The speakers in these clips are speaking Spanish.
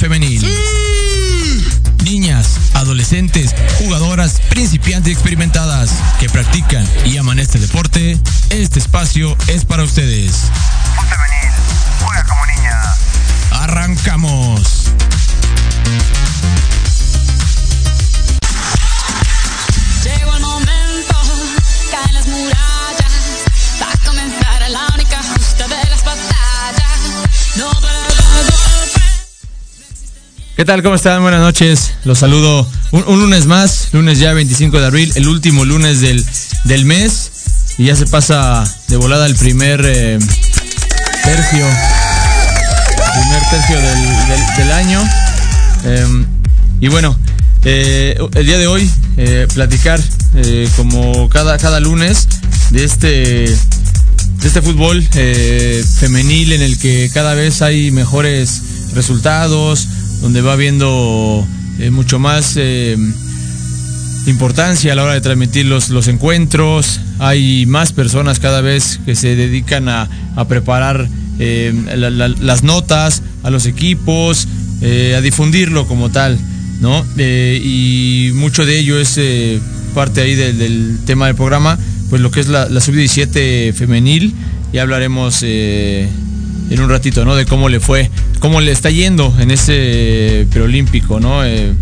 Femenil. Niñas, adolescentes, jugadoras, principiantes y experimentadas que practican y aman este deporte, este espacio es para ustedes. Femenil, juega como niña. Arrancamos. Tal? ¿Cómo están? Buenas noches. Los saludo un, un lunes más, lunes ya 25 de abril, el último lunes del, del mes. Y ya se pasa de volada el primer eh, tercio. Primer tercio del, del- año. Eh, y bueno, eh, el día de hoy eh, platicar como cada, cada lunes de este de este fútbol femenil en el que cada vez hay mejores resultados, donde va habiendo eh, mucho más eh, importancia a la hora de transmitir los, los encuentros, hay más personas cada vez que se dedican a, a preparar eh, la- la- las notas a los equipos, eh, a difundirlo como tal, ¿no? Y mucho de ello es parte ahí del, tema del programa, pues lo que es la, la sub-17 femenil, ya hablaremos en un ratito, ¿no? De cómo le fue, cómo le está yendo en ese preolímpico, ¿no? Eh,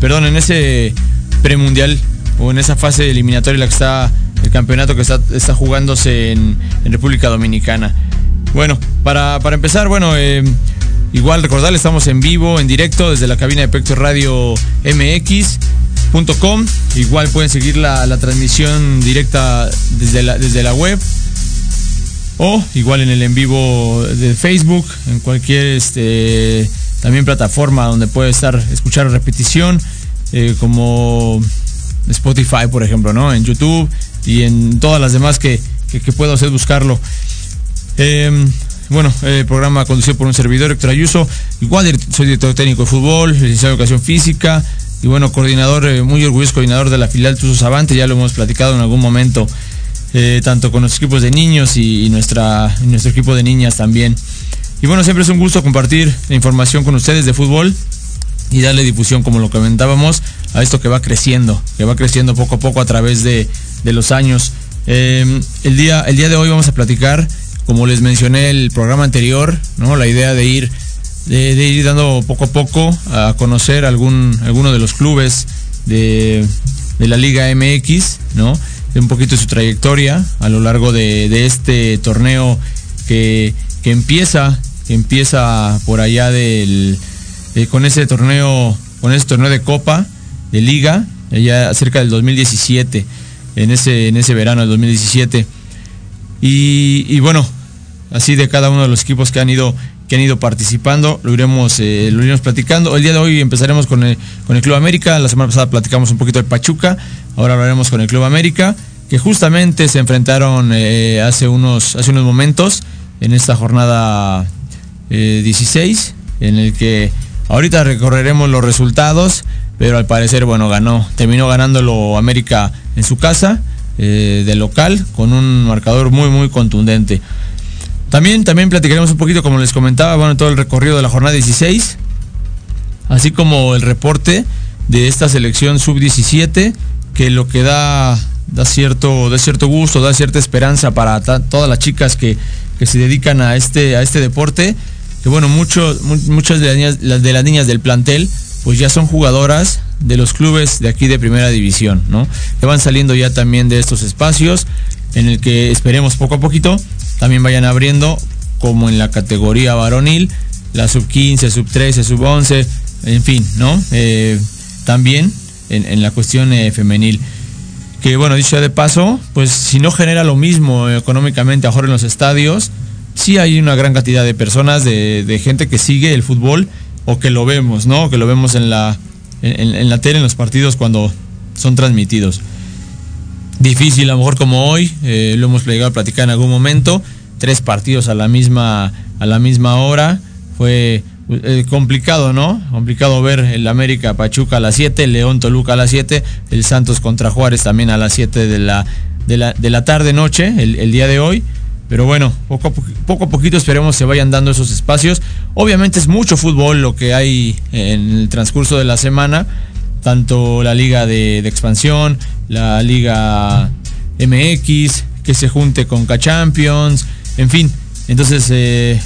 perdón, en ese premundial o en esa fase eliminatoria en la que está el campeonato que está, está jugándose en, República Dominicana. Bueno, para, para empezar, bueno, eh, igual recordarles, estamos en vivo, en directo, desde la cabina de Pector Radio MX.com. Igual pueden seguir la, la transmisión directa desde la, desde la web o igual en el en vivo de Facebook, en cualquier este, también plataforma donde puede estar escuchar repetición, eh, como Spotify, por ejemplo, ¿no? En YouTube y en todas las demás que, que, que buscarlo. Eh, bueno, el programa conducido por un servidor, Héctor Ayuso. Igual soy director técnico de fútbol, licenciado en educación física y bueno, coordinador, eh, muy orgulloso coordinador de la filial Tuzo Savante, ya lo hemos platicado en algún momento, eh, tanto con los equipos de niños y, nuestra, nuestro equipo de niñas también. Y bueno, siempre es un gusto compartir información con ustedes de fútbol y darle difusión, como lo comentábamos, a esto que va creciendo, que va creciendo poco a poco a través de, de los años. Eh, el, día, el día de hoy vamos a platicar, como les mencioné el programa anterior, ¿no? la idea de ir, de, de ir dando poco a poco a conocer algún, alguno de los clubes de, de la Liga MX, ¿no? Un poquito su trayectoria a lo largo de, este torneo que, que empieza, que empieza por allá del, eh, con ese torneo, con ese torneo de Copa, de Liga, allá cerca del 2017, en ese, en ese verano del 2017. Y, y bueno, así de cada uno de los equipos que han ido, han ido participando, lo iremos, eh, lo iremos platicando. El día de hoy empezaremos con el, con el Club América, la semana pasada platicamos un poquito de Pachuca, ahora hablaremos con el Club América, que justamente se enfrentaron eh, hace, unos, hace unos momentos en esta jornada eh, 16, en el que ahorita recorreremos los resultados, pero al parecer, bueno, ganó, terminó ganándolo América en su casa, eh, de local, con un marcador muy, muy contundente. También, también platicaremos un poquito, como les comentaba, bueno, todo el recorrido de la jornada 16, así como el reporte de esta selección sub-17, que lo que da, da, cierto, da cierto gusto, da cierta esperanza para todas las chicas que, que se dedican a este, a este deporte, que bueno, muchas de las, niñas, de las niñas del plantel, pues ya son jugadoras de los clubes de aquí de primera división, ¿no? Que van saliendo ya también de estos espacios, en el que esperemos poco a poquito también vayan abriendo, como en la categoría varonil, la sub 15, sub 13, sub 11, en fin, ¿no? Eh, también en, la cuestión eh, femenil. Que bueno, dicho de paso, pues si no genera lo mismo económicamente ahora en los estadios, sí hay una gran cantidad de personas, de, gente que sigue el fútbol o que lo vemos, ¿no? Que lo vemos en la, en la tele, en los partidos cuando son transmitidos. Difícil, a lo mejor como hoy, eh, lo hemos llegado a platicar en algún momento, tres partidos a la misma, a la misma hora, fue eh, complicado, ¿no? Complicado ver el América Pachuca a las 7, el León Toluca a las 7, el Santos contra Juárez también a las 7 de la, de la, de la tarde noche, el, el día de hoy. Pero bueno, poco a, po- poco a poquito esperemos se vayan dando esos espacios. Obviamente es mucho fútbol lo que hay en el transcurso de la semana, tanto la liga de, expansión, la liga MX, que se junte con K-Champions, en fin. Entonces eh,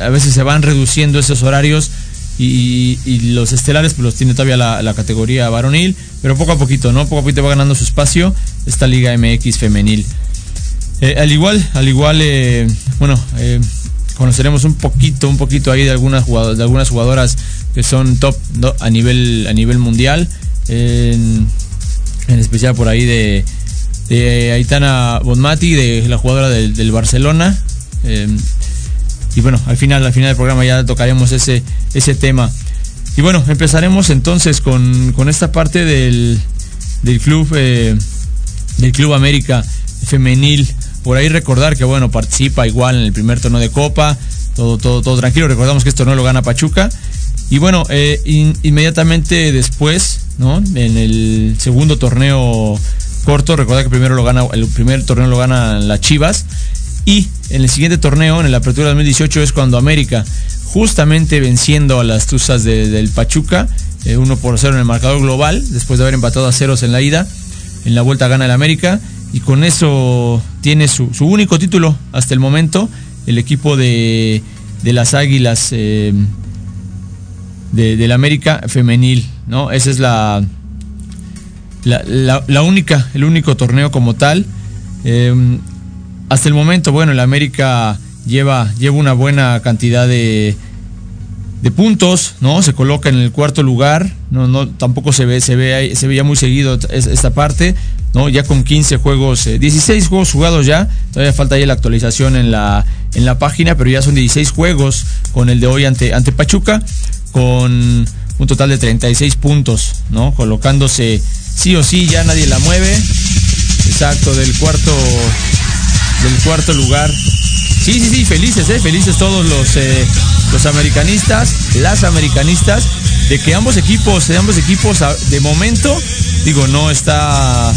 a veces se van reduciendo esos horarios y, los estelares pues los tiene todavía la, categoría varonil, pero poco a poquito, ¿no? Poco a poquito va ganando su espacio esta liga MX femenil. Eh, al igual, al igual, eh, bueno, conoceremos un poquito, un poquito ahí de algunas jugadoras, de algunas jugadoras que son top a nivel, a nivel mundial. En, especial por ahí de, de Aitana Bonmati, de la jugadora del, Barcelona. Eh, y bueno, al final, al final del programa ya tocaremos ese, ese tema. Y bueno, empezaremos entonces con, con esta parte del, del club eh, del Club América Femenil. Por ahí recordar que bueno, participa igual en el primer torneo de Copa, todo, todo, todo tranquilo. Recordamos que este torneo lo gana Pachuca. Y bueno, eh, in- inmediatamente después, ¿no? En el segundo torneo corto, recordar que primero lo gana, el primer torneo lo gana las Chivas. Y en el siguiente torneo, en la apertura 2018, es cuando América, justamente venciendo a las Tuzas de- del Pachuca, 1 por 0 en el marcador global, después de haber empatado a ceros en la ida, en la vuelta gana el América, y con eso tiene su, su único título hasta el momento, el equipo de, de las Águilas eh, de, del América femenil, ¿no? Esa es la, la, la- la única, el único torneo como tal. Eh, hasta el momento, bueno, el América lleva, lleva una buena cantidad de, de puntos, ¿no? Se coloca en el cuarto lugar, no, no, tampoco se ve, se ve, se veía muy seguido es- esta parte, ¿no? Ya con 15 juegos, eh, 16 juegos jugados ya, todavía falta ahí la actualización en la, en la página, pero ya son 16 juegos con el de hoy ante, ante Pachuca, con un total de 36 puntos, ¿no? Colocándose sí o sí, ya nadie la mueve, exacto, del cuarto, del cuarto lugar. Sí, sí, sí, felices, ¿eh? Felices todos los, eh, los americanistas, las americanistas, de que ambos equipos, de ambos equipos, a- de momento, digo, no está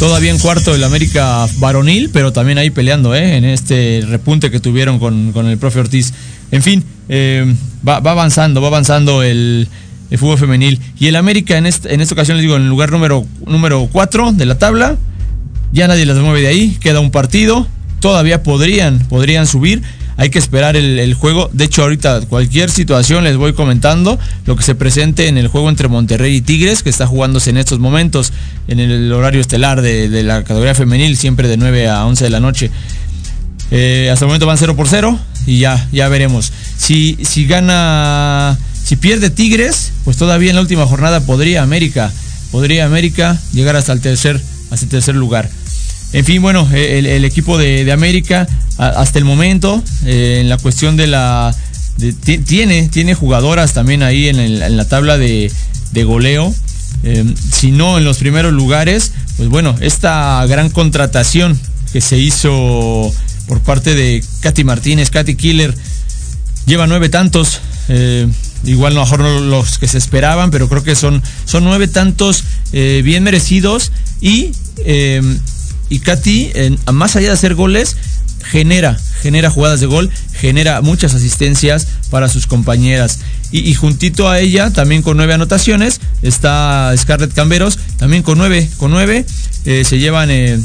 todavía en cuarto el América varonil, pero también ahí peleando, ¿eh? En este repunte que tuvieron con, con el profe Ortiz. En fin, eh, va, va avanzando, va avanzando el, el fútbol femenil. Y el América en, este- en esta ocasión, les digo, en el lugar número, número 4 de la tabla, ya nadie las mueve de ahí, queda un partido, todavía podrían, podrían subir. Hay que esperar el, juego. De hecho, ahorita cualquier situación les voy comentando lo que se presente en el juego entre Monterrey y Tigres, que está jugándose en estos momentos en el horario estelar de, de la categoría femenil, siempre de 9 a 11 de la noche. Eh, hasta el momento van 0 por 0 y ya, ya veremos. Si, si gana, si pierde Tigres, pues todavía en la última jornada podría América, podría América llegar hasta el tercer, hasta el tercer lugar. En fin, bueno, el, el equipo de, América hasta el momento, eh, en la cuestión de la... tiene, tiene jugadoras también ahí en, la tabla de, goleo. Eh, si no en los primeros lugares, pues bueno, esta gran contratación que se hizo por parte de Katy Martínez, Katy Killer, lleva nueve tantos. eh, igual mejor no los que se esperaban, pero creo que son, son nueve tantos eh, bien merecidos. Y, eh, y Katy, más allá de hacer goles, genera, genera jugadas de gol, genera muchas asistencias para sus compañeras. Y, juntito a ella, también con nueve anotaciones, está Scarlett Camberos, también con nueve, con nueve, eh, se llevan eh,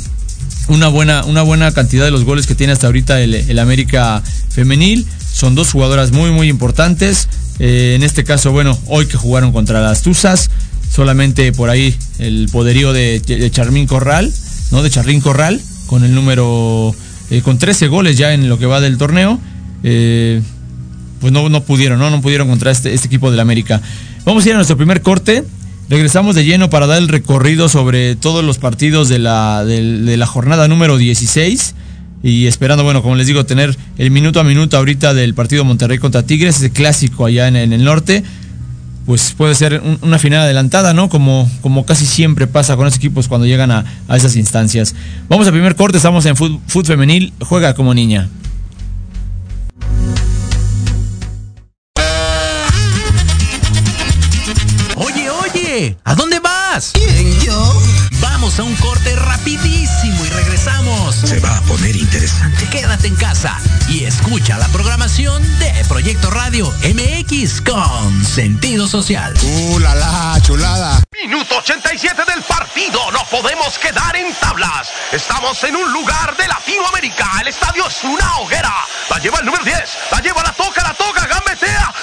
una buena, una buena cantidad de los goles que tiene hasta ahorita el, el América femenil. Son dos jugadoras muy, muy importantes. Eh, en este caso, bueno, hoy que jugaron contra las Tuzas, solamente por ahí el poderío de, de Charmín Corral, ¿no? De Charlín Corral, con el número, eh, con 13 goles ya en lo que va del torneo. Eh, pues no, no pudieron, ¿no? No pudieron contra este, este equipo del América. Vamos a ir a nuestro primer corte. regresamos de lleno para dar el recorrido sobre todos los partidos de la, de la jornada número 16 y esperando, bueno, como les digo, tener el minuto a minuto ahorita del partido Monterrey contra Tigres, ese clásico allá en el norte, pues puede ser un- una final adelantada, ¿no? Como, como casi siempre pasa con los equipos cuando llegan a, a esas instancias. Vamos al primer corte, estamos en fut- fútbol femenil, juega como niña. Oye, oye, ¿a dónde vas? ¿Quién, yo? Vamos a un corte rapidísimo y regresamos. Se va a poner interesante. Quédate en casa y escucha la programación de Proyecto Radio MX con sentido social. ¡Uh, la, la, chulada! Minuto 87 del partido. No podemos quedar en tablas. Estamos en un lugar de Latinoamérica. El estadio es una hoguera. La lleva el número 10. La lleva, la toca, la toca, gambetea.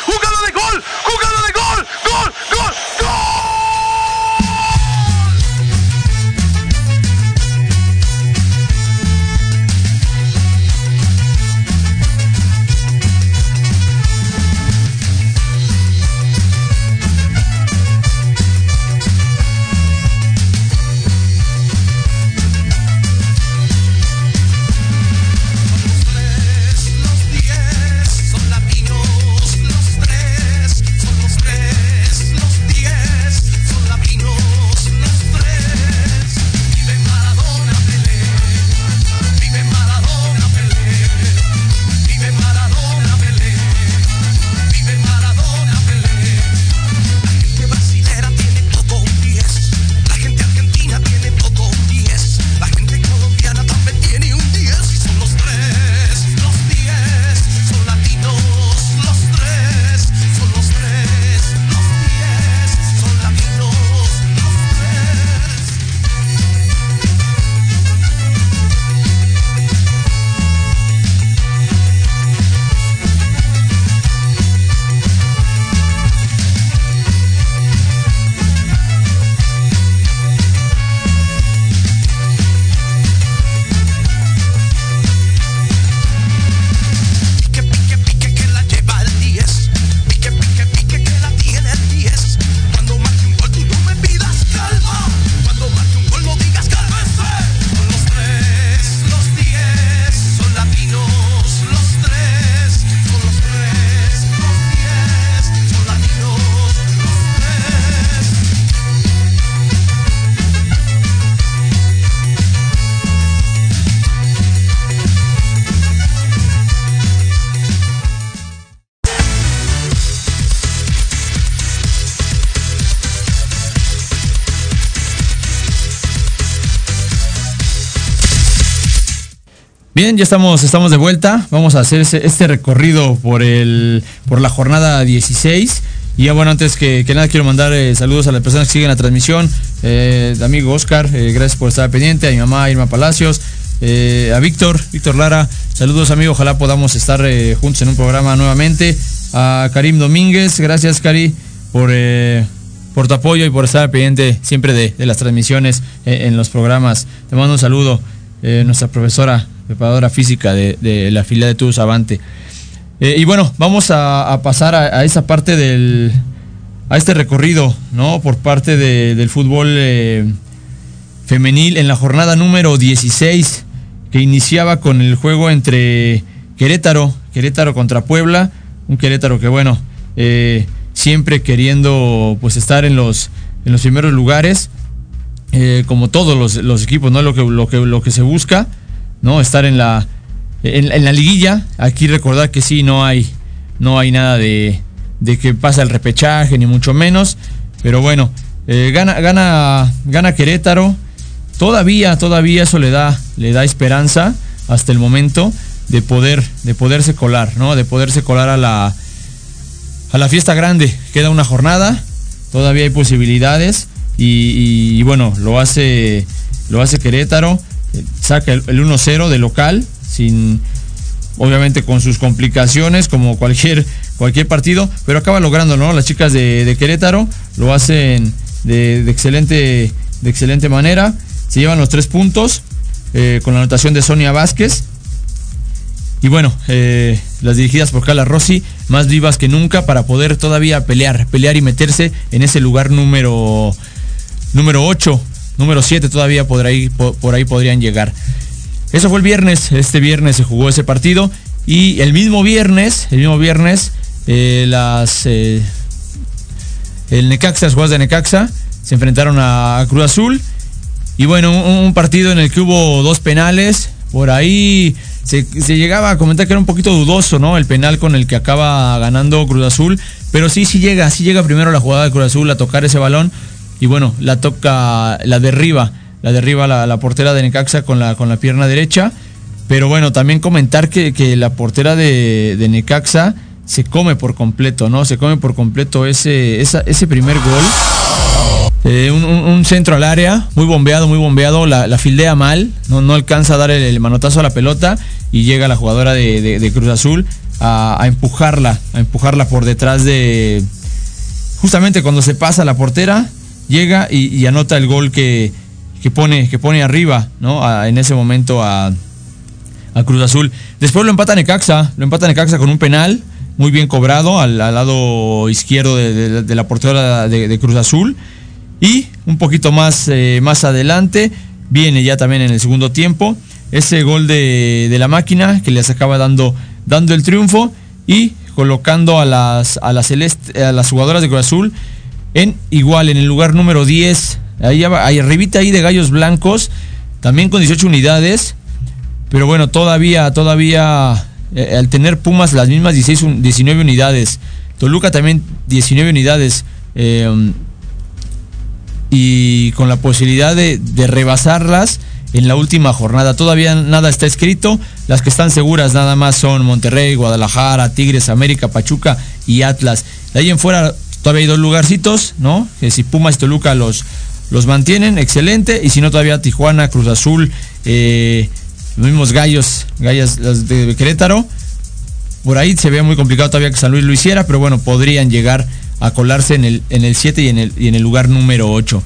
Bien, ya estamos, estamos de vuelta. Vamos a hacer este recorrido por el, por la jornada 16. Y ya bueno, antes que, nada quiero mandar eh, saludos a las personas que siguen la transmisión. Eh, amigo Oscar, eh, gracias por estar pendiente. A mi mamá Irma Palacios. a Víctor, Víctor Lara. Saludos amigo, ojalá podamos estar juntos en un programa nuevamente. A Karim Domínguez, gracias Cari por, por tu apoyo y por estar pendiente siempre de, de las transmisiones en los programas. Te mando un saludo nuestra profesora, preparadora física de, de la fila de Tubos Avante. Eh, y bueno, vamos a, pasar a, a esa parte del. a este recorrido, ¿no? Por parte de- del fútbol eh, femenil en la jornada número 16, que iniciaba con el juego entre Querétaro, Querétaro contra Puebla. Un Querétaro que, bueno, eh, siempre queriendo pues estar en los, en los primeros lugares eh, como todos los, los equipos, ¿no? Lo que, lo, que, lo que se busca, ¿no? Estar en la, en, la liguilla. Aquí recordar que sí, no hay, no hay nada de, de que pasa el repechaje, ni mucho menos. Pero bueno, eh, gana, gana, gana Querétaro. Todavía, todavía eso le da, le da esperanza hasta el momento de poder, de poderse colar, ¿no? De poderse colar a la, a la fiesta grande. Queda una jornada, todavía hay posibilidades y, y, bueno, lo hace, lo hace Querétaro, saca el, el 1-0 de local, sin, obviamente con sus complicaciones como cualquier, cualquier partido, pero acaba logrando, ¿no? Las chicas de, Querétaro lo hacen de, de excelente, de excelente manera, se llevan los tres puntos eh, con la anotación de Sonia Vázquez. Y bueno, eh, las dirigidas por Carla Rossi, más vivas que nunca para poder todavía pelear, pelear y meterse en ese lugar número número 8, número 7 todavía por ahí, podrían llegar. Eso fue el viernes, este viernes se jugó ese partido y el mismo viernes, el mismo viernes, eh, las eh, el Necaxa, las jugadas de Necaxa, se enfrentaron a, Cruz Azul y bueno, un, un partido en el que hubo dos penales, por ahí se, se llegaba a comentar que era un poquito dudoso, ¿no? El penal con el que acaba ganando Cruz Azul, pero sí, sí llega, sí llega primero la jugada de Cruz Azul a tocar ese balón y bueno, la toca, la derriba, la derriba la, portera de Necaxa con la, con la pierna derecha. Pero bueno, también comentar que, que la portera de, de Necaxa se come por completo, ¿no? Se come por completo ese, ese primer gol. Eh, un, centro al área, muy bombeado, muy bombeado, la, fildea mal, no, no alcanza a dar el, manotazo a la pelota y llega la jugadora de, de- Cruz Azul a empujarla, a empujarla por detrás de... Justamente cuando se pasa la portera, llega y, anota el gol que, que, pone, que pone arriba, ¿no? En ese momento a, a Cruz Azul. Después lo empata Necaxa, lo empata Necaxa con un penal muy bien cobrado al, al lado izquierdo de, de- la portera de, Cruz Azul. Y un poquito más, eh, más adelante viene ya también en el segundo tiempo ese gol de, de la máquina que les acaba dando, dando el triunfo y colocando a las, a las, celeste- a las jugadoras de Cruz Azul en igual, en el lugar número 10. Ahí, ahí arribita ahí de Gallos Blancos, también con 18 unidades. Pero bueno, todavía, todavía, eh, al tener Pumas las mismas 16, un- 19 unidades, Toluca también 19 unidades, eh, y con la posibilidad de, de rebasarlas en la última jornada. Todavía nada está escrito, las que están seguras nada más son Monterrey, Guadalajara, Tigres, América, Pachuca y Atlas. De ahí en fuera todavía hay dos lugarcitos, ¿no? Que si Pumas y Toluca los, los mantienen, excelente, y si no todavía Tijuana, Cruz Azul, eh, los mismos gallos, gallas las de Querétaro. Por ahí se ve muy complicado todavía que San Luis lo hiciera, pero bueno, podrían llegar a colarse en el, en el 7 y en el, y en el lugar número 8.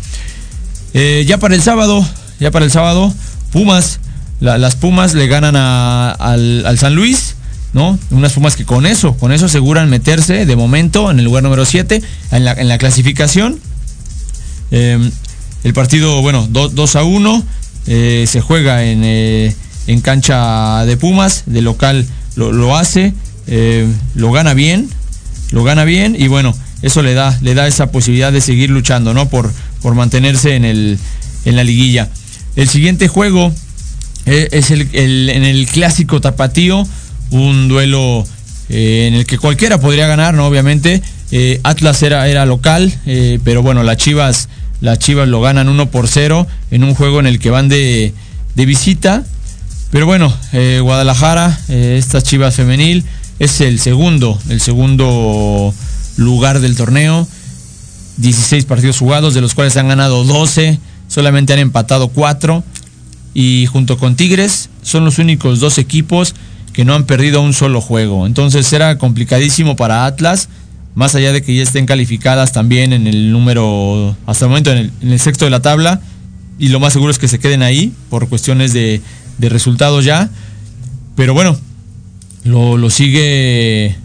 Eh, ya para el sábado, ya para el sábado, Pumas, la- las Pumas le ganan a- al, al San Luis, ¿no? Unas Pumas que con eso, con eso aseguran meterse de momento en el lugar número 7 en la, en la clasificación. Eh, el partido, bueno, 2 a 1. eh, se juega en, eh, en cancha de Pumas. De local lo, lo hace. eh, lo gana bien. Lo gana bien. Y bueno, eso le da, le da esa posibilidad de seguir luchando, ¿no? Por, por mantenerse en, el, en la liguilla. El siguiente juego es el- en el clásico tapatío. Un duelo eh, en el que cualquiera podría ganar, ¿no? Obviamente. Eh, Atlas era, era local, eh, pero bueno, las Chivas, las Chivas lo ganan 1 por 0 en un juego en el que van de, de visita. Pero bueno, Guadalajara, eh, esta Chivas femenil, es el segundo, el segundo lugar del torneo. 16 partidos jugados, de los cuales han ganado 12, solamente han empatado 4. Y junto con Tigres, son los únicos dos equipos que no han perdido un solo juego. Entonces era complicadísimo para Atlas, más allá de que ya estén calificadas también en el número, hasta el momento en el, sexto de la tabla. Y lo más seguro es que se queden ahí por cuestiones de, resultados ya. Pero bueno, lo, sigue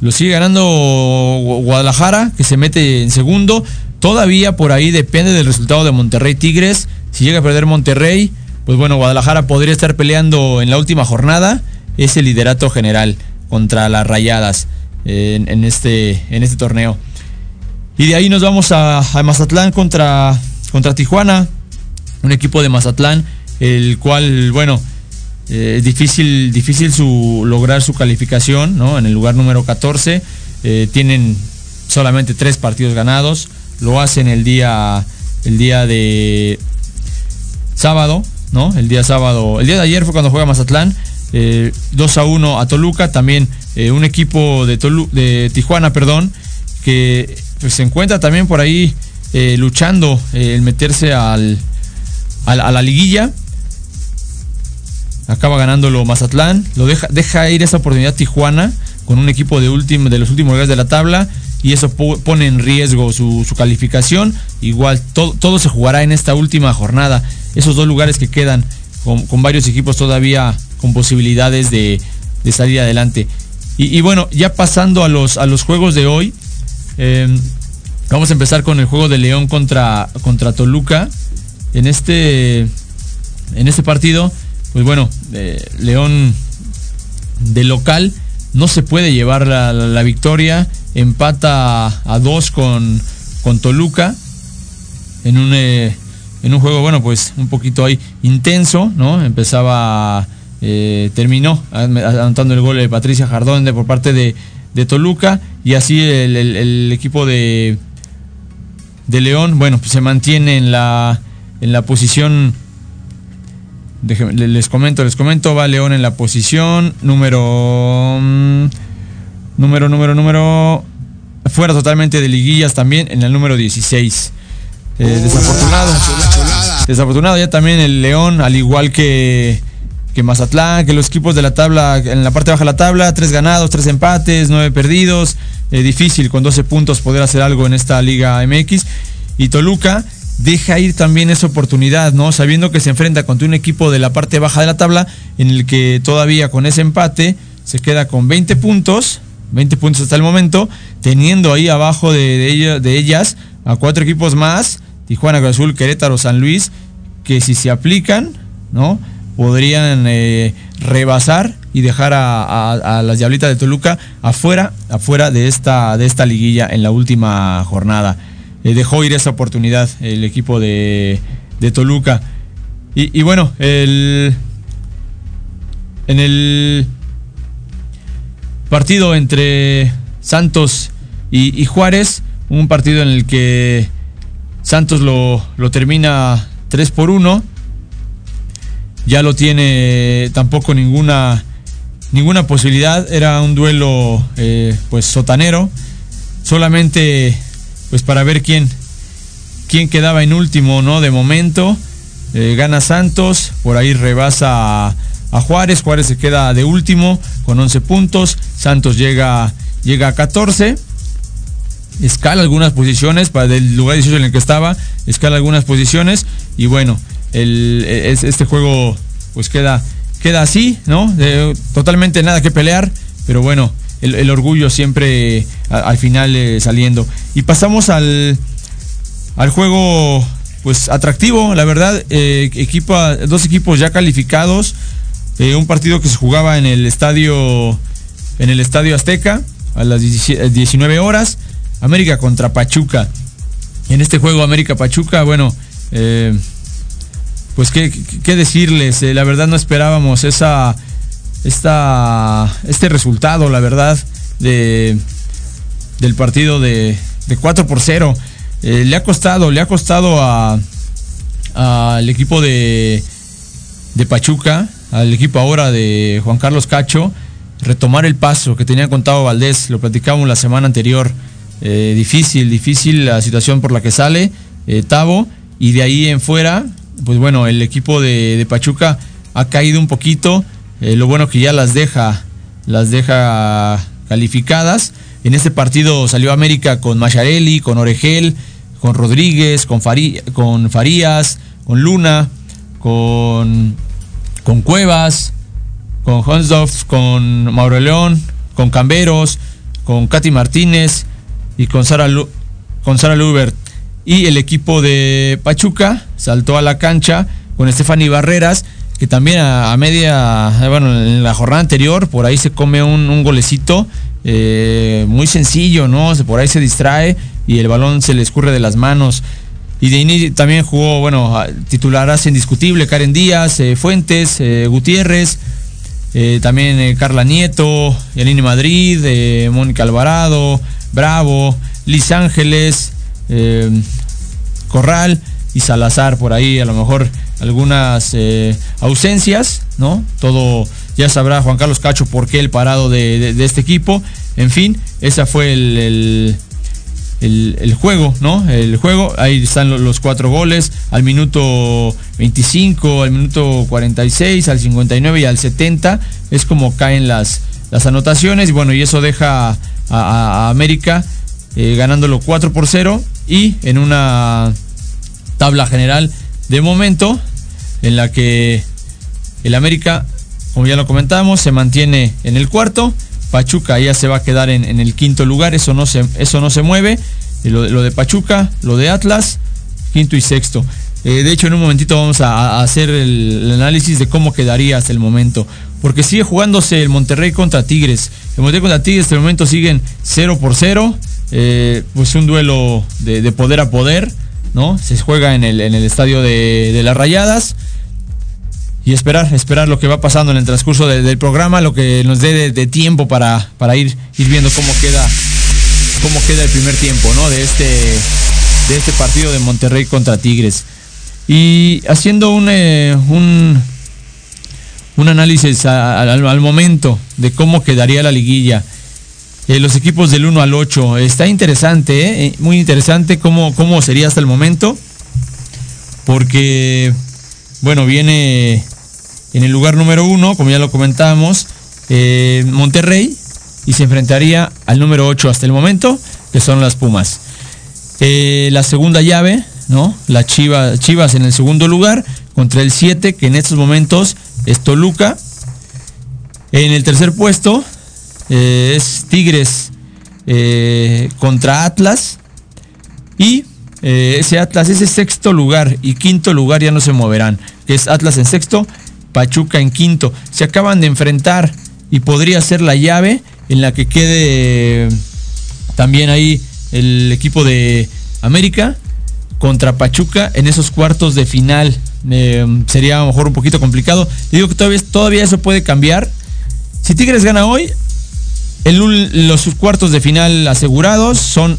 lo sigue ganando Gu- Guadalajara, que se mete en segundo. Todavía por ahí depende del resultado de Monterrey Tigres. Si llega a perder Monterrey, pues bueno, Guadalajara podría estar peleando en la última jornada ese liderato general contra las Rayadas eh, este, en este torneo. Y de ahí nos vamos a, Mazatlán contra, Tijuana, un equipo de Mazatlán, el cual, bueno, eh, difícil, difícil su, lograr su calificación, ¿no? En el lugar número 14. eh, tienen solamente tres partidos ganados. Lo hacen el día, el día de sábado, ¿no? El día sábado. El día de ayer fue cuando juega Mazatlán. Eh, 2 a 1 a Toluca. También eh, un equipo de, de Tijuana, perdón, que pues, se encuentra también por ahí eh, luchando eh, el meterse al, a la liguilla acaba ganándolo Mazatlán, lo deja, deja ir esa oportunidad Tijuana con un equipo de, de los últimos lugares de la tabla y eso po- pone en riesgo su, calificación. Igual todo, se jugará en esta última jornada. Esos dos lugares que quedan con varios equipos todavía con posibilidades de, salir adelante. Y, bueno, ya pasando a los, a los juegos de hoy, eh, vamos a empezar con el juego de León contra, contra Toluca. En este, en este partido, pues bueno, eh, León de local no se puede llevar la, la- victoria, empata a, a dos con, con Toluca en un, eh, en un juego, bueno, pues un poquito ahí intenso, ¿no? Empezaba, eh, terminó an- anotando el gol de Patricia Jardón de, por parte de, de Toluca y así el, equipo de, de León, bueno, pues se mantiene en la, en la posición les comento, les comento, va León en la posición número mm, número número número fuera totalmente de liguillas también en el número 16. Eh, desafortunado. Desafortunado ya también el León, al igual que que Mazatlán, que los equipos de la tabla, en la parte baja de la tabla, tres ganados, tres empates, nueve perdidos. Eh, difícil con 12 puntos poder hacer algo en esta Liga MX. Y Toluca deja ir también esa oportunidad, ¿no? Sabiendo que se enfrenta contra un equipo de la parte baja de la tabla, en el que todavía con ese empate se queda con 20 puntos, 20 puntos hasta el momento, teniendo ahí abajo de, de ella- de ellas a cuatro equipos más, Tijuana, Cruz Querétaro, San Luis, que si se aplican, ¿no? Podrían eh, rebasar y dejar a, las Diablitas de Toluca afuera, afuera de esta, de esta liguilla en la última jornada. Eh, dejó ir esa oportunidad el equipo de, Toluca. Y, bueno, el, en el partido entre Santos y, y Juárez, un partido en el que Santos lo, lo termina 3 por 1. Ya lo tiene tampoco ninguna, ninguna posibilidad. Era un duelo eh, pues sotanero. Solamente pues para ver quién, quién quedaba en último, ¿no? De momento. Eh, gana Santos, por ahí rebasa a, Juárez. Juárez se queda de último con 11 puntos. Santos llega, llega a 14 escala algunas posiciones para del lugar 18 en el que estaba, escala algunas posiciones y bueno, el, es- este juego pues queda, queda así, ¿no? Totalmente nada que pelear, pero bueno, el, orgullo siempre al final eh, saliendo. Y pasamos al, al juego pues atractivo, la verdad, eh, equipa, dos equipos ya calificados, eh, un partido que se jugaba en el estadio en el estadio Azteca a las 17 19 horas, América contra Pachuca. En este juego América Pachuca, bueno, pues qué, decirles, Eh, la verdad no esperábamos esa esta este resultado, la verdad de del partido de, de 4 por 0. Eh, le ha costado, le ha costado a al equipo de, de Pachuca, al equipo ahora de Juan Carlos Cacho, retomar el paso que tenía contado Valdés, lo platicamos la semana anterior. Eh, difícil, difícil la situación por la que sale Tavo, y de ahí en fuera, pues bueno, el equipo de, Pachuca ha caído un poquito. eh, lo bueno que ya las deja, las deja calificadas. En este partido salió América con Macharelli, con Oregel, con Rodríguez, con, Farías, con Luna, con, Cuevas, con Honsdorf, con Mauro León, con Camberos, con Katy Martínez y con Sara, con Sara Lubert. Y el equipo de Pachuca saltó a la cancha con Estefany Barreras, que también a, media, eh, bueno, en la jornada anterior, por ahí se come un, golecito eh, muy sencillo, ¿no? Por ahí se distrae y el balón se le escurre de las manos. Y de inicio también jugó, bueno, titularas indiscutible, Karen Díaz, eh, Fuentes, Gutiérrez, también Carla Nieto, Yanine Madrid, Mónica Alvarado, Bravo, Liz Ángeles, Corral y Salazar por ahí, a lo mejor algunas eh, ausencias, ¿no? Todo ya sabrá Juan Carlos Cacho por qué el parado de, este equipo. En fin, esa fue el, el- juego, ¿no? El juego, ahí están lo- los cuatro goles, al minuto 25, al minuto 46, al 59 y al 70, es como caen las, las anotaciones, bueno, y eso deja a América eh, ganándolo 4 por 0 y en una tabla general de momento en la que el América como ya lo comentamos, se mantiene en el cuarto. Pachuca ya se va a quedar en, en el quinto lugar, eso no se, eso no se mueve. Eh, Lo, lo de Pachuca, lo de Atlas, quinto y sexto. Eh, de hecho, en un momentito vamos a, hacer el, análisis de cómo quedaría hasta el momento. Porque sigue jugándose el Monterrey contra Tigres. El Monterrey contra Tigres hasta el momento siguen 0 por 0. Eh, pues un duelo de poder a poder, ¿no? Se juega en el, en el estadio de, de las Rayadas. Y esperar, esperar lo que va pasando en el transcurso de- del programa, lo que nos dé de, tiempo para, para ir, ir viendo cómo queda, cómo queda el primer tiempo, ¿no? De este, de este partido de Monterrey contra Tigres. Y haciendo un, eh, un, un análisis al momento de cómo quedaría la liguilla. Eh, los equipos del 1 al 8. Está interesante, ¿eh? Eh, muy interesante cómo, cómo sería hasta el momento. Porque, bueno, viene en el lugar número 1, como ya lo comentábamos, Monterrey. Y se enfrentaría al número 8 hasta el momento, que son las Pumas. La segunda llave, ¿no? La Chiva, Chivas en el segundo lugar contra el 7, que en estos momentos es Toluca. En el tercer puesto eh, es Tigres eh, contra Atlas. Y eh, ese Atlas, ese sexto lugar y quinto lugar ya no se moverán. Que es Atlas en sexto, Pachuca en quinto. Se acaban de enfrentar y podría ser la llave en la que quede también ahí el equipo de América contra Pachuca en esos cuartos de final. Sería a lo mejor un poquito complicado. Digo que todavía, todavía eso puede cambiar. Si Tigres gana hoy, los cuartos de final asegurados son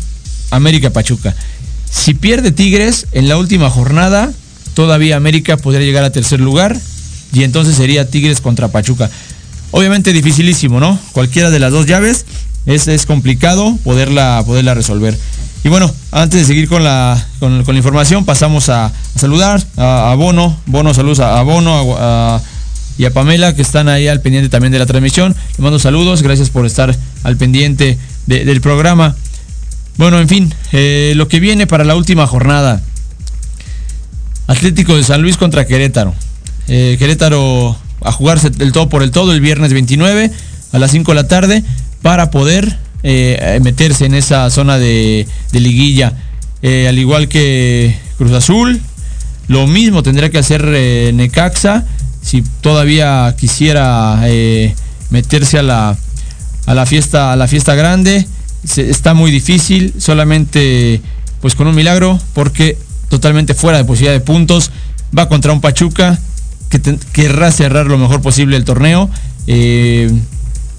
América Pachuca. Si pierde Tigres en la última jornada, todavía América podría llegar a tercer lugar y entonces sería Tigres contra Pachuca. Obviamente dificilísimo, ¿no? Cualquiera de las dos llaves es, es complicado poderla, resolver. Y bueno, antes de seguir con la, información, pasamos a, saludar a, Bono. Bono, saludos a, a Bono a- y a Pamela, que están ahí al pendiente también de la transmisión. Les mando saludos, gracias por estar al pendiente de- del programa. Bueno, en fin, eh, lo que viene para la última jornada. Atlético de San Luis contra Querétaro. Eh, Querétaro a jugarse el todo por el todo el viernes 29 a las 5 de la tarde para poder eh, meterse en esa zona de, de liguilla. Al igual que Cruz Azul, lo mismo tendría que hacer Necaxa si todavía quisiera eh, meterse a la, a la fiesta a la fiesta grande. Está muy difícil, solamente pues con un milagro, porque totalmente fuera de posibilidad de puntos. Va contra un Pachuca que querrá cerrar lo mejor posible el torneo. eh,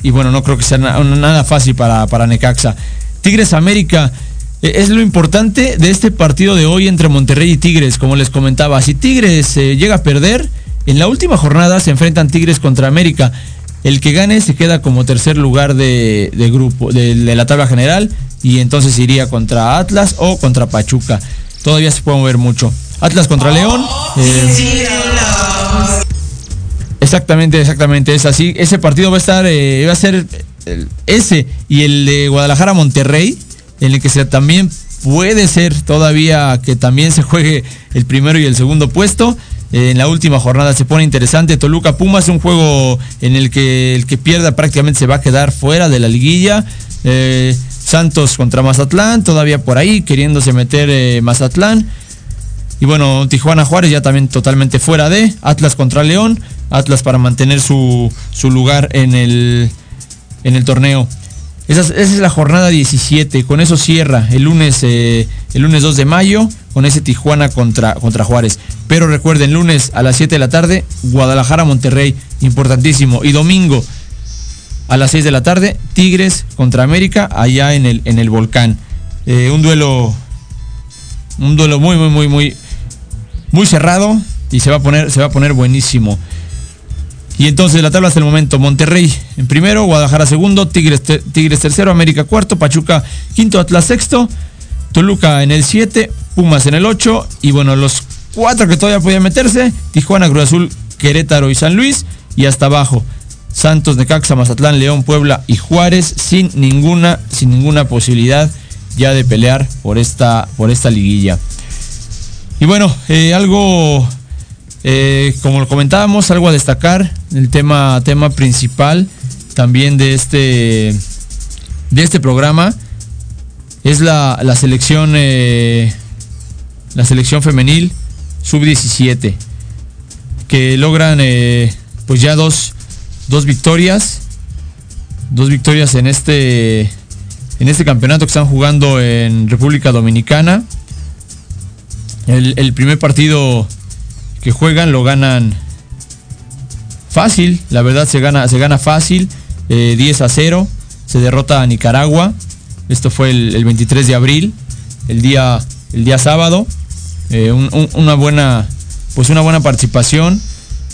y bueno, no creo que sea na- nada fácil para, para Necaxa. Tigres América. eh, Es lo importante de este partido de hoy entre Monterrey y Tigres, como les comentaba. Si Tigres llega a perder, en la última jornada se enfrentan Tigres contra América. El que gane se queda como tercer lugar de, grupo, de, la tabla general, y entonces iría contra Atlas o contra Pachuca. Todavía se puede mover mucho. Atlas contra León. eh, Exactamente, exactamente, es así. Ese partido va a estar, eh, va a ser ese y el de Guadalajara Monterrey, en el que se también puede ser todavía que también se juegue el primero y el segundo puesto. Eh, en la última jornada se pone interesante. Toluca Pumas, un juego en el que el que pierda prácticamente se va a quedar fuera de la liguilla. Eh, Santos contra Mazatlán, todavía por ahí, queriéndose meter eh, Mazatlán. Y bueno, Tijuana Juárez ya también totalmente fuera de. Atlas contra León. Atlas para mantener su, su lugar en el, en el torneo. Esa es, la jornada 17. Con eso cierra el lunes, el lunes 2 de mayo. Con ese Tijuana contra, contra Juárez. Pero recuerden, lunes a las 7 de la tarde, Guadalajara Monterrey. Importantísimo. Y domingo a las 6 de la tarde, Tigres contra América, allá en el, en el volcán. Eh, un duelo. Un duelo muy, muy, muy, muy, muy cerrado. Y se va a poner, se va a poner buenísimo. Y entonces la tabla hasta el momento, Monterrey en primero, Guadalajara segundo, Tigres, Tigres tercero, América cuarto, Pachuca quinto, Atlas sexto, Toluca en el 7, Pumas en el 8 y bueno, los cuatro que todavía podían meterse, Tijuana, Cruz Azul, Querétaro y San Luis y hasta abajo, Santos, Necaxa, Mazatlán, León, Puebla y Juárez sin ninguna, sin ninguna posibilidad ya de pelear por esta, por esta liguilla. Y bueno, eh, algo eh, como lo comentábamos, algo a destacar, el tema, tema principal también de este, de este programa es la, la selección, eh, la selección femenil sub-17, que logran eh, pues ya dos, dos victorias, dos victorias en este, en este campeonato que están jugando en República Dominicana. El, primer partido que juegan lo ganan fácil, la verdad se gana, se gana fácil, eh, 10 a 0, se derrota a Nicaragua, esto fue el, el 23 de abril, el día, el día sábado, eh, un- un- una buena, pues una buena participación,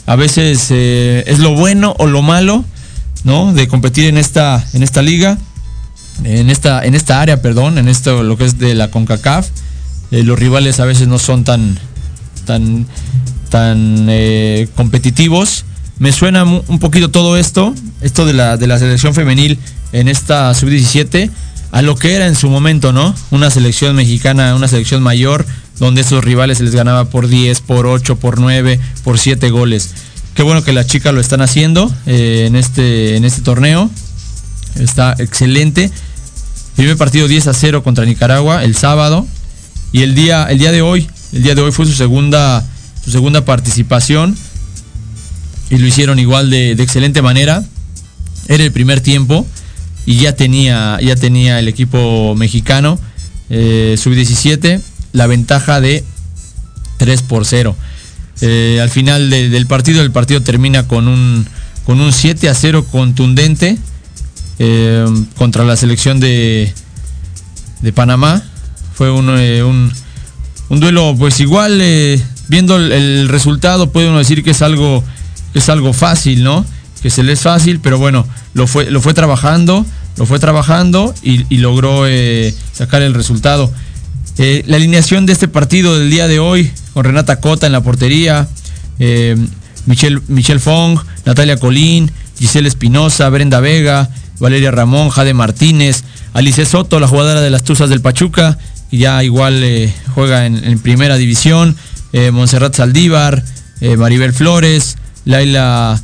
a veces eh, es lo bueno o lo malo, ¿no? De competir en esta, en esta liga, en esta, en esta área, perdón, en esto lo que es de la CONCACAF. Eh, los rivales a veces no son tan, tan, tan competitivos. Me suena un poquito todo esto, esto de la, de la selección femenil en esta sub-17, a lo que era en su momento, ¿no? Una selección mexicana, una selección mayor, donde esos rivales se les ganaba por 10, por 8, por 9, por 7 goles. Qué bueno que las chicas lo están haciendo eh, en, este, en este torneo. Está excelente. Primer partido 10 a 0 contra Nicaragua el sábado. Y el día, el día de hoy, el día de hoy fue su segunda, su segunda participación. Y lo hicieron igual de, de excelente manera. Era el primer tiempo. Y ya tenía, ya tenía el equipo mexicano, eh, sub-17, la ventaja de 3 por 0. Eh, al final de- del partido, el partido termina con un, con un 7 a 0 contundente eh, contra la selección de, de Panamá. Fue un, un, duelo, pues igual, viendo el, el resultado, puede uno decir que es algo, que es algo fácil, ¿no? Que se le es fácil, pero bueno, lo fue, lo fue trabajando, lo fue trabajando y, logró eh, sacar el resultado. Eh, la alineación de este partido del día de hoy, con Renata Cota en la portería, eh, Michelle, Fong, Natalia Colín, Giselle Espinosa, Brenda Vega, Valeria Ramón, Jade Martínez, Alice Soto, la jugadora de las Tuzas del Pachuca, que ya igual eh, juega en, primera división, eh, Montserrat Saldívar, Maribel Flores, Laila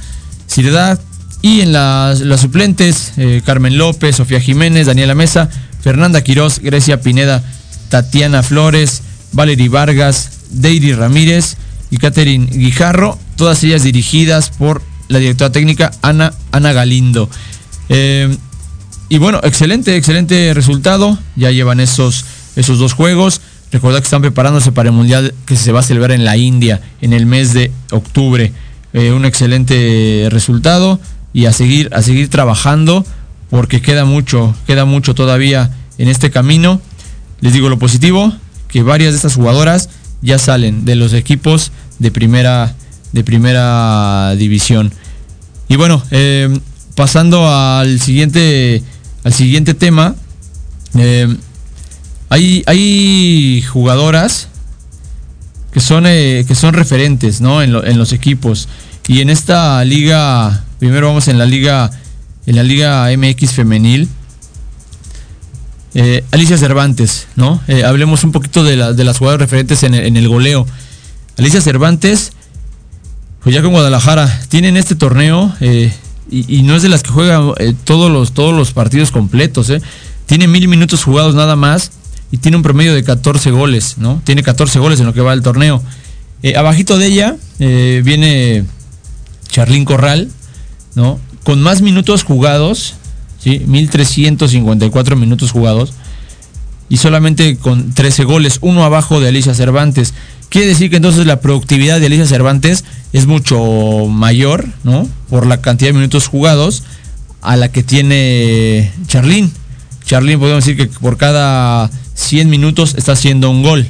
Y en las, suplentes, eh, Carmen López, Sofía Jiménez, Daniela Mesa, Fernanda Quirós, Grecia Pineda, Tatiana Flores, Valery Vargas, Deiri Ramírez y Catherine Guijarro, todas ellas dirigidas por la directora técnica Ana, Ana Galindo. Eh, y bueno, excelente, excelente resultado. Ya llevan esos, esos dos juegos. Recuerda que están preparándose para el Mundial que se va a celebrar en la India en el mes de octubre. Eh, un excelente resultado y a seguir, a seguir trabajando porque queda mucho, queda mucho todavía en este camino. Les digo lo positivo, que varias de estas jugadoras ya salen de los equipos de primera, de primera división. Y bueno, eh, pasando al siguiente, al siguiente tema, eh, hay, hay jugadoras que son, eh, que son referentes ¿no? en, lo- en los equipos. Y en esta liga, primero vamos en la liga, en la liga MX femenil. Eh, Alicia Cervantes, ¿no? Eh, hablemos un poquito de, la- de las jugadoras referentes en el, en el goleo. Alicia Cervantes, pues ya con Guadalajara, tienen este torneo eh, y, y no es de las que juega eh, todos, los, todos los partidos completos. Tiene mil minutos jugados nada más y tiene un promedio de 14 goles, ¿no? Tiene 14 goles en lo que va el torneo. Eh, abajito de ella eh, viene Charlín Corral, ¿no? Con más minutos jugados, ¿sí? 1354 minutos jugados y solamente con 13 goles, uno abajo de Alicia Cervantes. Quiere decir que entonces la productividad de Alicia Cervantes es mucho mayor, ¿no? Por la cantidad de minutos jugados a la que tiene Charlín. Charlín podemos decir que por cada 100 minutos está haciendo un gol,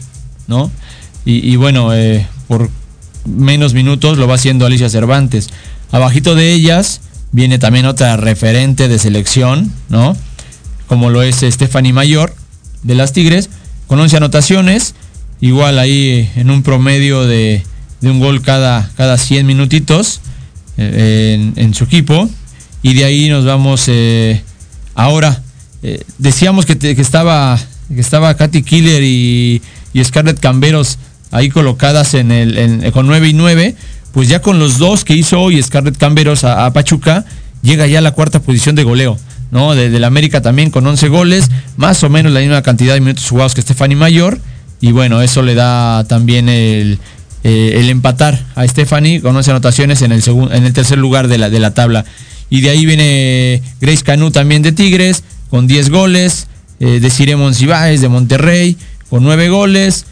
¿no? Y, bueno, eh, por menos minutos lo va haciendo Alicia Cervantes. Abajito de ellas viene también otra referente de selección, ¿no? Como lo es Stephanie Mayor de las Tigres, con 11 anotaciones, igual ahí eh, en un promedio de, de un gol cada, cada 100 minutitos eh, en, su equipo. Y de ahí nos vamos ahora. decíamos que estaba que estaba Katy Killer y, Scarlett Camberos ahí colocadas en el, con 9 y 9, pues ya con los dos que hizo hoy Scarlett Camberos a, Pachuca, llega ya a la cuarta posición de goleo, ¿no? De, del América también con 11 goles, más o menos la misma cantidad de minutos jugados que Stephanie Mayor, y bueno, eso le da también el, eh, el empatar a Stephanie con 11 anotaciones en el, en el tercer lugar de la, de la tabla. Y de ahí viene Grace Canu también de Tigres, con 10 goles, eh, de Cire Monsiváis de Monterrey, con 9 goles,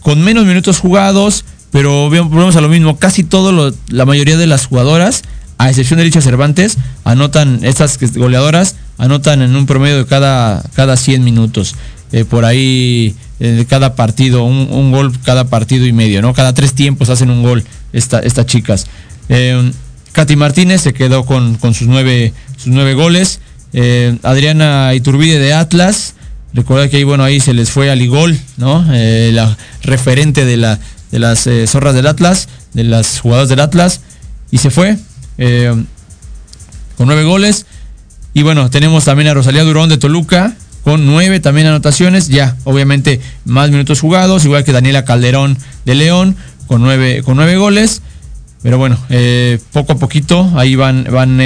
con menos minutos jugados, pero ve- volvemos a lo mismo, casi todo lo- la mayoría de las jugadoras, a excepción de Licha Cervantes, anotan, estas goleadoras, anotan en un promedio de cada, cada 100 minutos. Eh, por ahí, eh, cada partido, un, gol cada partido y medio, ¿no? Cada tres tiempos hacen un gol esta- estas chicas. Eh, Katy Martínez se quedó con, con sus, nueve, sus nueve goles. Eh, Adriana Iturbide de Atlas. Recuerda que ahí, bueno, ahí se les fue al Igol, ¿no? Eh, la referente de, la, de las eh, zorras del Atlas, de las jugadoras del Atlas. Y se fue con nueve goles. Y bueno, tenemos también a Rosalía Durón de Toluca con nueve también anotaciones. Ya, obviamente, más minutos jugados, igual que Daniela Calderón de León con nueve, con nueve goles. Pero bueno, poco a poquito ahí van, van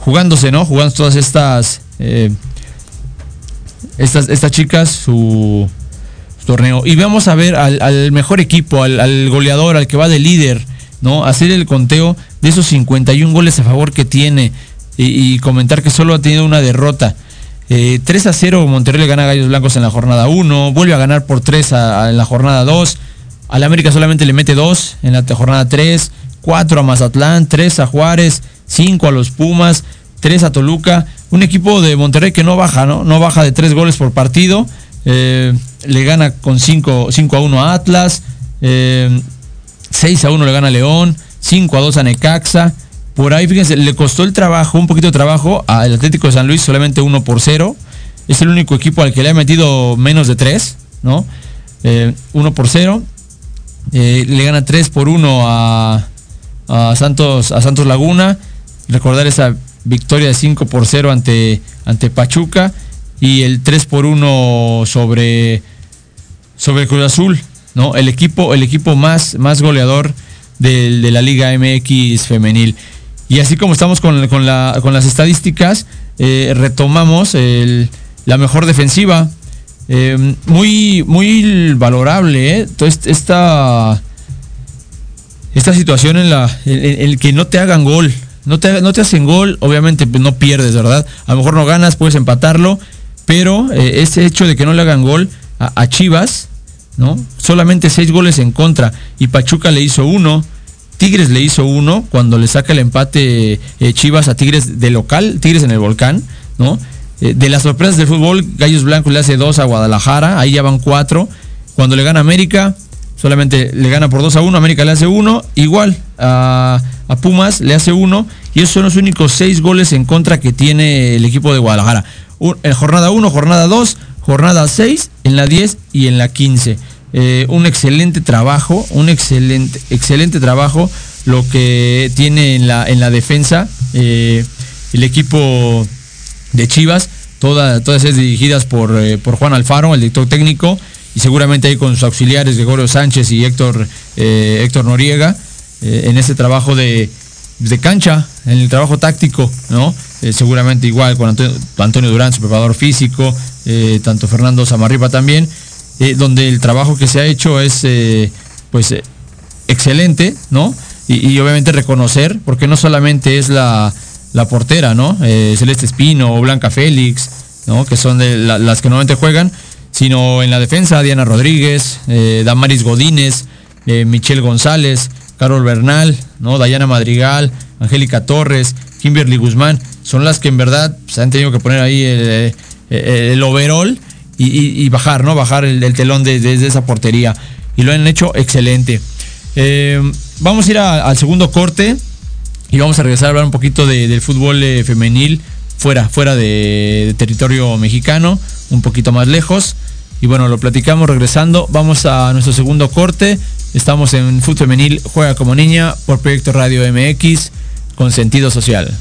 jugándose, ¿no? Jugando todas estas, eh, estas, estas chicas su, torneo. Y vamos a ver al, mejor equipo, al, goleador, al que va de líder, ¿no? Hacer el conteo de esos 51 goles a favor que tiene y, comentar que solo ha tenido una derrota. Eh, 3 a 0 Monterrey le gana a Gallos Blancos en la jornada 1, vuelve a ganar por 3 a- a- en la jornada 2. Al América solamente le mete 2 en la jornada 3, 4 a Mazatlán, 3 a Juárez, 5 a los Pumas, 3 a Toluca. Un equipo de Monterrey que no baja, ¿no? No baja de 3 goles por partido. Eh, le gana con 5, 5 a 1 a Atlas. eh, 6 a 1 le gana León, 5 a 2 a Necaxa. Por ahí, fíjense, le costó el trabajo, un poquito de trabajo al Atlético de San Luis, solamente 1 por 0. Es el único equipo al que le ha metido menos de 3, ¿no? 1 por 0. Eh, le gana 3 por 1 a, a Santos, a Santos Laguna. Recordar esa victoria de 5 por 0 ante, ante Pachuca. Y el 3 por 1 sobre, sobre Cruz Azul, ¿no? El equipo, el equipo más, más goleador de, la Liga MX femenil. Y así como estamos con, con la- con las estadísticas, eh, retomamos el- la mejor defensiva. Eh, muy, muy valorable, ¿eh? Entonces, esta, esta situación en la en, el que no te hagan gol. No te, no te hacen gol, obviamente pues, no pierdes, ¿verdad? A lo mejor no ganas, puedes empatarlo, pero eh, ese hecho de que no le hagan gol a, a Chivas, ¿no? Solamente seis goles en contra y Pachuca le hizo uno, Tigres le hizo uno cuando le saca el empate eh, Chivas a Tigres de local, Tigres en el volcán, ¿no? Eh, de las sorpresas del fútbol, Gallos Blancos le hace dos a Guadalajara, ahí ya van cuatro. Cuando le gana América, solamente le gana por 2 a 1, América le hace uno, igual a, a Pumas le hace uno, y esos son los únicos seis goles en contra que tiene el equipo de Guadalajara. Un- en jornada 1, jornada 2, jornada 6, en la 10 y en la 15. Eh, un excelente trabajo, un excelente, excelente trabajo lo que tiene en la, en la defensa eh, el equipo de Chivas, toda- todas ellas dirigidas por, eh, por Juan Alfaro, el director técnico, seguramente ahí con sus auxiliares Gregorio Sánchez y Héctor, eh, Héctor Noriega, eh, en ese trabajo de, de cancha, en el trabajo táctico, ¿no? Eh, seguramente igual con Antonio, Durán, su preparador físico, tanto Fernando Samarripa también, donde el trabajo que se ha hecho es pues excelente, ¿no? Y, obviamente reconocer, porque no solamente es la, la portera, ¿no? Celeste Espino o Blanca Félix, ¿no? Que son las que normalmente juegan, sino en la defensa, Diana Rodríguez, eh, Damaris Godínez, eh, Michelle González, Carol Bernal, ¿no? Dayana Madrigal, Angélica Torres, Kimberly Guzmán, son las que en verdad se han tenido que poner ahí el, eh, el overall y, bajar, ¿no? Bajar el, el telón de- desde esa portería. Y lo han hecho excelente. Vamos a ir al segundo corte y vamos a regresar a hablar un poquito de- del fútbol femenil fuera, fuera de territorio mexicano, un poquito más lejos. Y bueno, lo platicamos regresando. Vamos a nuestro segundo corte. Estamos en Fútbol Femenil Juega como Niña por Proyecto Radio MX con sentido social.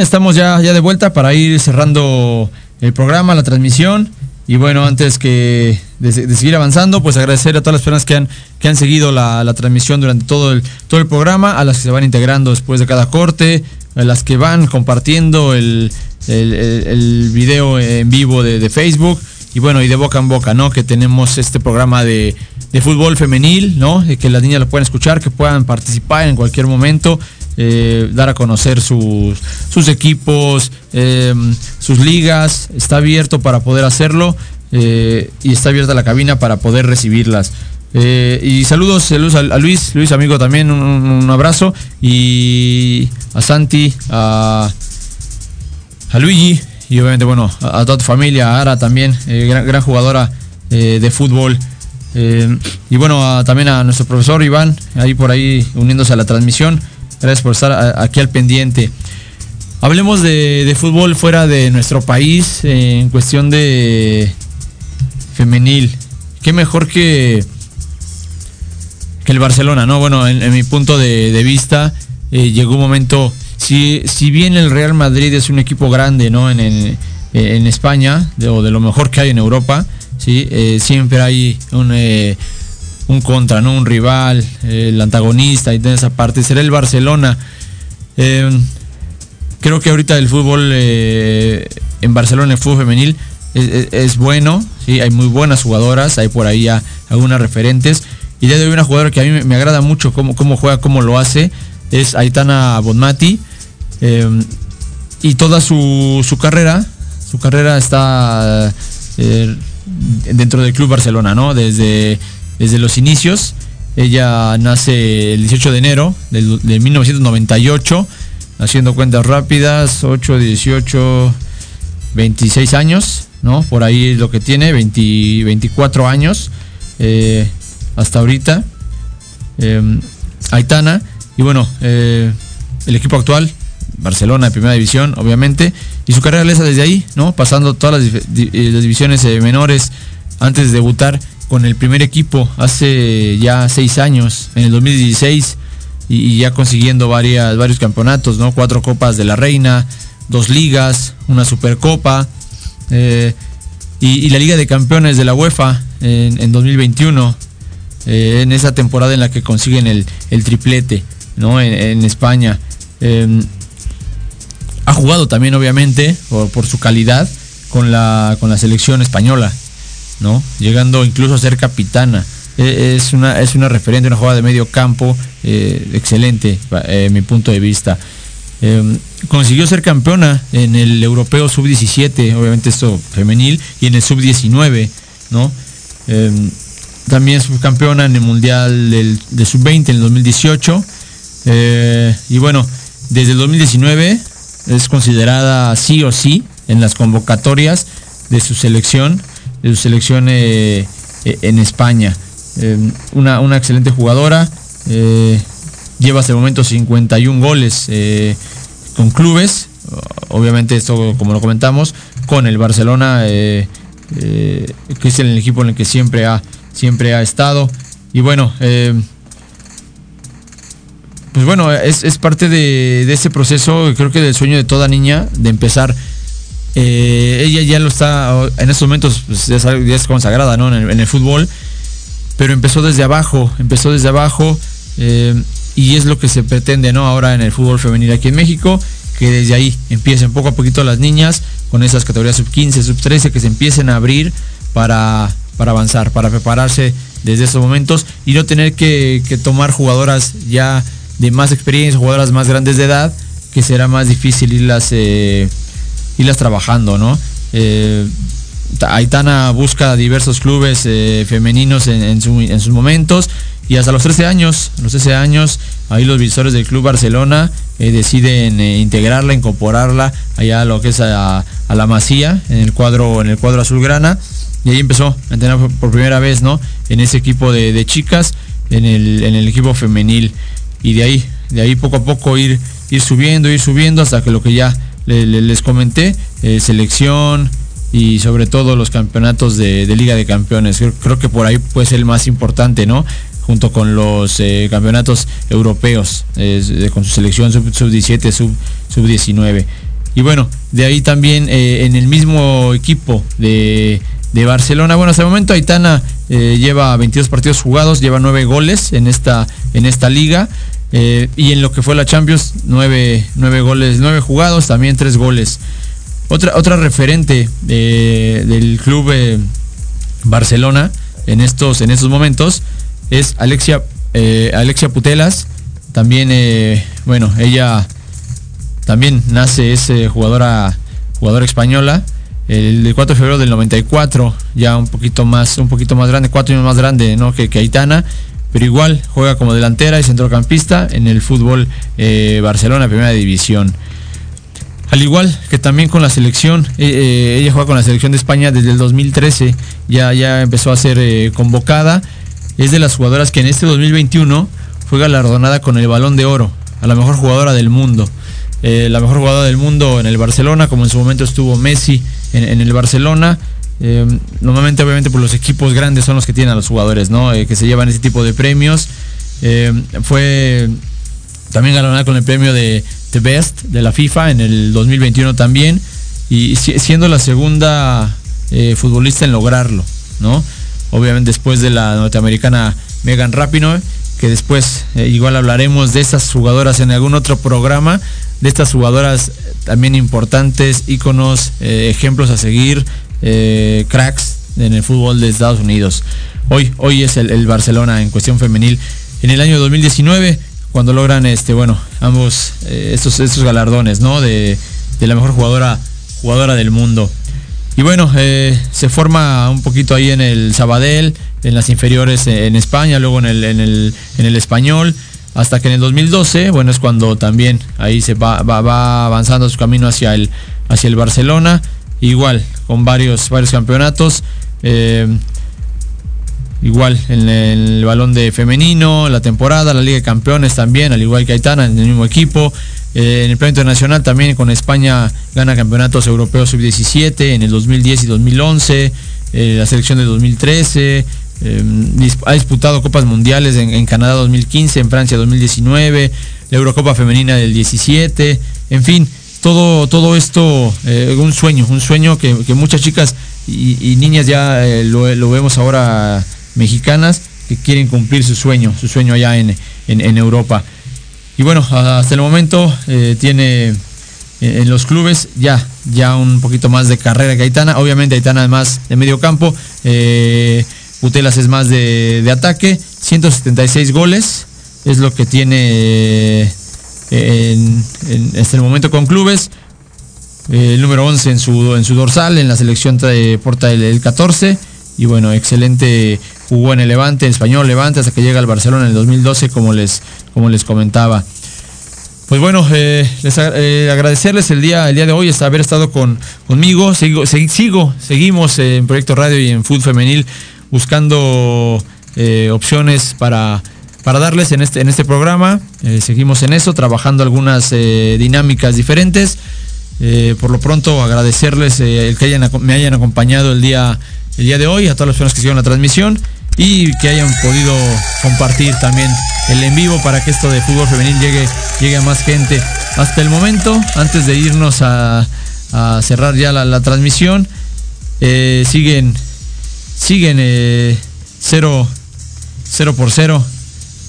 Estamos ya, ya de vuelta para ir cerrando el programa, la transmisión. Y bueno, antes que de, seguir avanzando, pues agradecer a todas las personas que han, que han seguido la, transmisión durante todo el, todo el programa, a las que se van integrando después de cada corte, a las que van compartiendo el, el, el- el video en vivo de, de Facebook. Y bueno, y de boca en boca, ¿no? Que tenemos este programa de, de fútbol femenil, ¿no? De que las niñas lo puedan escuchar, que puedan participar en cualquier momento, eh, dar a conocer sus, sus equipos, eh, sus ligas. Está abierto para poder hacerlo eh, y está abierta la cabina para poder recibirlas. Eh, y saludos, saludos a, Luis, Luis amigo también, un, abrazo. Y a Santi, a, a Luigi y obviamente bueno a, toda tu familia, a Ara también, gran, jugadora de fútbol. Eh, y bueno, también a nuestro profesor Iván, ahí por ahí uniéndose a la transmisión. Gracias por estar aquí al pendiente. Hablemos de, fútbol fuera de nuestro país eh, en cuestión de femenil. Qué mejor que, que el Barcelona, ¿no? Bueno, en, mi punto de, vista, eh, llegó un momento, si, si bien el Real Madrid es un equipo grande, ¿no? En, en- España, o de lo mejor que hay en Europa, ¿sí? Eh, siempre hay un, eh, un contra, ¿no? Un rival, el antagonista y de esa parte. Será el Barcelona. Eh, creo que ahorita el fútbol eh, en Barcelona, el fútbol femenil, es, bueno, ¿sí? hay muy buenas jugadoras, hay por ahí algunas referentes. Y ya de hoy una jugadora que a mí me, agrada mucho cómo, cómo juega, cómo lo hace, es Aitana Bonmati. Eh, y toda su, su carrera, su carrera está dentro del Club Barcelona, ¿no? Desde, desde los inicios. Ella nace el 18 de enero del, de 1998, haciendo cuentas rápidas, 8, 18, 26 años, ¿no? Por ahí es lo que tiene, 20 24 años eh, hasta ahorita. Eh, Aitana, y bueno, eh, el equipo actual, Barcelona de primera división, obviamente, y su carrera lesa desde ahí, ¿no? Pasando todas las, eh, divisiones eh, menores antes de debutar con el primer equipo hace ya seis años, en el 2016, y, ya consiguiendo varias, varios campeonatos, ¿no? Cuatro copas de la reina, dos ligas, una supercopa, eh, y, la Liga de Campeones de la UEFA en, en 2021, eh, en esa temporada en la que consiguen el, triplete, ¿no? En, España. Eh, ha jugado también, obviamente, por, su calidad, con la, selección española. Llegando incluso a ser capitana. Eh, Es una, es una referente, una jugada de medio campo eh, excelente, eh, mi punto de vista. Eh, consiguió ser campeona en el europeo sub-17, obviamente esto femenil, y en el sub-19, ¿no? Eh, también es campeona en el mundial del, de sub-20 en el 2018. Eh, y bueno, desde el 2019 es considerada sí o sí en las convocatorias de su selección, de su selección eh, eh, en España. Eh, una, una excelente jugadora. lleva hasta el momento 51 goles con clubes. Obviamente esto, como lo comentamos, con el Barcelona, que es el equipo en el que siempre ha, siempre ha estado. Y bueno, pues bueno, es, es parte de, ese proceso, creo que del sueño de toda niña, de empezar. Eh, ella ya lo está, en estos momentos pues, ya, es, consagrada ¿no? en, el, fútbol, pero empezó desde abajo, empezó desde abajo eh, y es lo que se pretende ¿no? ahora en el fútbol femenil aquí en México, que desde ahí empiecen poco a poquito las niñas con esas categorías sub 15, sub 13 que se empiecen a abrir para, para avanzar, para prepararse desde esos momentos y no tener que tomar jugadoras ya de más experiencia, jugadoras más grandes de edad, que será más difícil irlas, eh, irlas trabajando, ¿no? Eh, Ta- Aitana busca diversos clubes eh, femeninos en, su- en sus momentos Y hasta los 13 años, los 13 años, ahí los visores del Club Barcelona eh, deciden integrarla, incorporarla allá a lo que es a, la Masía, en el cuadro, en el cuadro azulgrana. Y ahí empezó a entrenar por- primera vez, ¿no? En ese equipo de, chicas, en el equipo femenil. Y de ahí, de ahí poco a poco ir, ir subiendo, ir subiendo hasta que lo que ya le- le- les comenté, eh, selección y sobre todo los campeonatos de, Liga de Campeones. Creo, que por ahí puede ser el más importante, ¿no? Junto con los eh, campeonatos europeos, eh, con su selección sub- sub-17, sub, sub-19. Y bueno, de ahí también en el mismo equipo de, de Barcelona. Bueno, hasta el momento Aitana lleva 22 partidos jugados, lleva 9 goles en esta, en esta liga. Eh, y en lo que fue la Champions, 9, goles, 9 jugados, también 3 goles. Otra, otra referente eh, del club eh, Barcelona en estos, en estos momentos es Alexia, Alexia Putelas. También, bueno, ella también nace, es jugadora, jugadora española. El 4 de febrero del 94, ya un poquito más, un poquito más grande, cuatro años más grande ¿no? que, que Aitana, pero igual juega como delantera y centrocampista en el fútbol eh, Barcelona, primera división. Al igual que también con la selección, eh, eh, ella juega con la selección de España desde el 2013, ya, ya empezó a ser convocada. Es de las jugadoras que en este 2021 fue galardonada con el balón de oro, a la mejor jugadora del mundo. La mejor jugadora del mundo en el Barcelona, como en su momento estuvo Messi en el Barcelona. Eh, normalmente, obviamente, por los equipos grandes son los que tienen a los jugadores, ¿no? Eh, que se llevan ese tipo de premios. Eh, fue también galardonada con el premio de The Best de la FIFA en el 2021 también y si- siendo la segunda futbolista en lograrlo, ¿no? Obviamente después de la norteamericana Megan Rapinoe, que después igual hablaremos de estas jugadoras en algún otro programa, de estas jugadoras también importantes, íconos, ejemplos a seguir, eh, cracks en el fútbol de Estados Unidos. Hoy, hoy es el, el Barcelona en cuestión femenil. En el año 2019, cuando logran este, bueno, ambos eh, estos, estos galardones, ¿no? De, de la mejor jugadora, jugadora del mundo. Y bueno, eh, se forma un poquito ahí en el Sabadell, en las inferiores en España, luego en el, en el, en el español, hasta que en el 2012, bueno, es cuando también ahí se va, va, va avanzando su camino hacia el, hacia el Barcelona, igual, con varios, varios campeonatos. eh, igual en el balón de femenino, la temporada, la Liga de Campeones también, al igual que Aitana en el mismo equipo. Eh, en el plano internacional también con España gana campeonatos europeos sub-17 en el 2010 y 2011, eh, la selección de 2013, eh, dis- ha disputado copas mundiales en, en Canadá 2015, en Francia 2019, la Eurocopa femenina del 17, en fin, todo, todo esto, eh, un sueño, un sueño que, muchas chicas y, niñas ya eh, lo, vemos ahora mexicanas que quieren cumplir su sueño, su sueño allá en, en- Europa. Y bueno, hasta el momento eh, tiene eh, en los clubes ya, ya un poquito más de carrera que Aitana. Obviamente Aitana es más de medio campo, Putelas es más de, de ataque, 176 goles es lo que tiene en, en- hasta el momento con clubes. Eh, el número 11 en su, en su dorsal, en la selección trae, porta el, el 14. Y bueno, excelente, jugó en el Levante, en español Levante, hasta que llega al Barcelona en el 2012, como les, como les comentaba. Pues bueno, eh, les eh, agradecerles el día, el día de hoy, es haber estado con, conmigo. Sigo, sigo, seguimos en Proyecto Radio y en Food Femenil buscando opciones para, para darles en este, en este programa. Eh, seguimos en eso, trabajando algunas eh, dinámicas diferentes. Eh, por lo pronto agradecerles el que me hayan acompañado el día, el día de hoy, a todas las personas que siguieron la transmisión y que hayan podido compartir también el en vivo para que esto de fútbol femenil llegue, llegue a más gente. Hasta el momento, antes de irnos a, cerrar ya la, transmisión, siguen, siguen eh, 0, 0 por 0,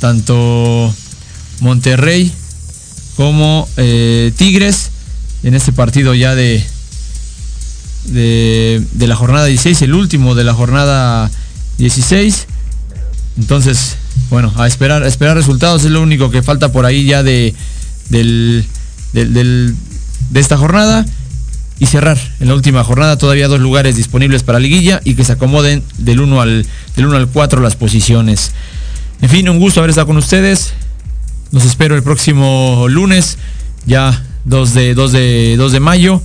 tanto Monterrey como eh, Tigres en este partido ya de, de, la jornada 16, el último de la jornada 16. Entonces, bueno, a esperar, esperar resultados es lo único que falta por ahí ya de, del, de esta jornada y cerrar en la última jornada todavía dos lugares disponibles para liguilla y que se acomoden del 1 al del 1 al 4 las posiciones. En fin, un gusto haber estado con ustedes. Los espero el próximo lunes, ya 2 de, 2 de, 2 de mayo,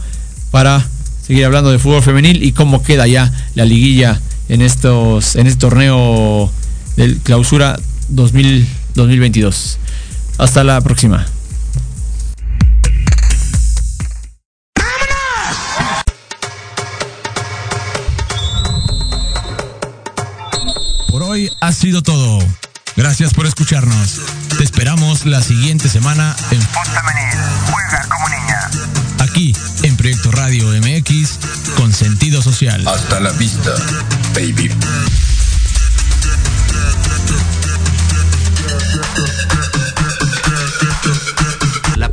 para seguir hablando de fútbol femenil y cómo queda ya la liguilla en estos en este torneo del clausura 2000, 2022. Hasta la próxima. Por hoy ha sido todo. Gracias por escucharnos. Te esperamos la siguiente semana en Fútbol femenil. Juega como niña. aquí en Proyecto Radio MX con sentido social. Hasta la vista, baby.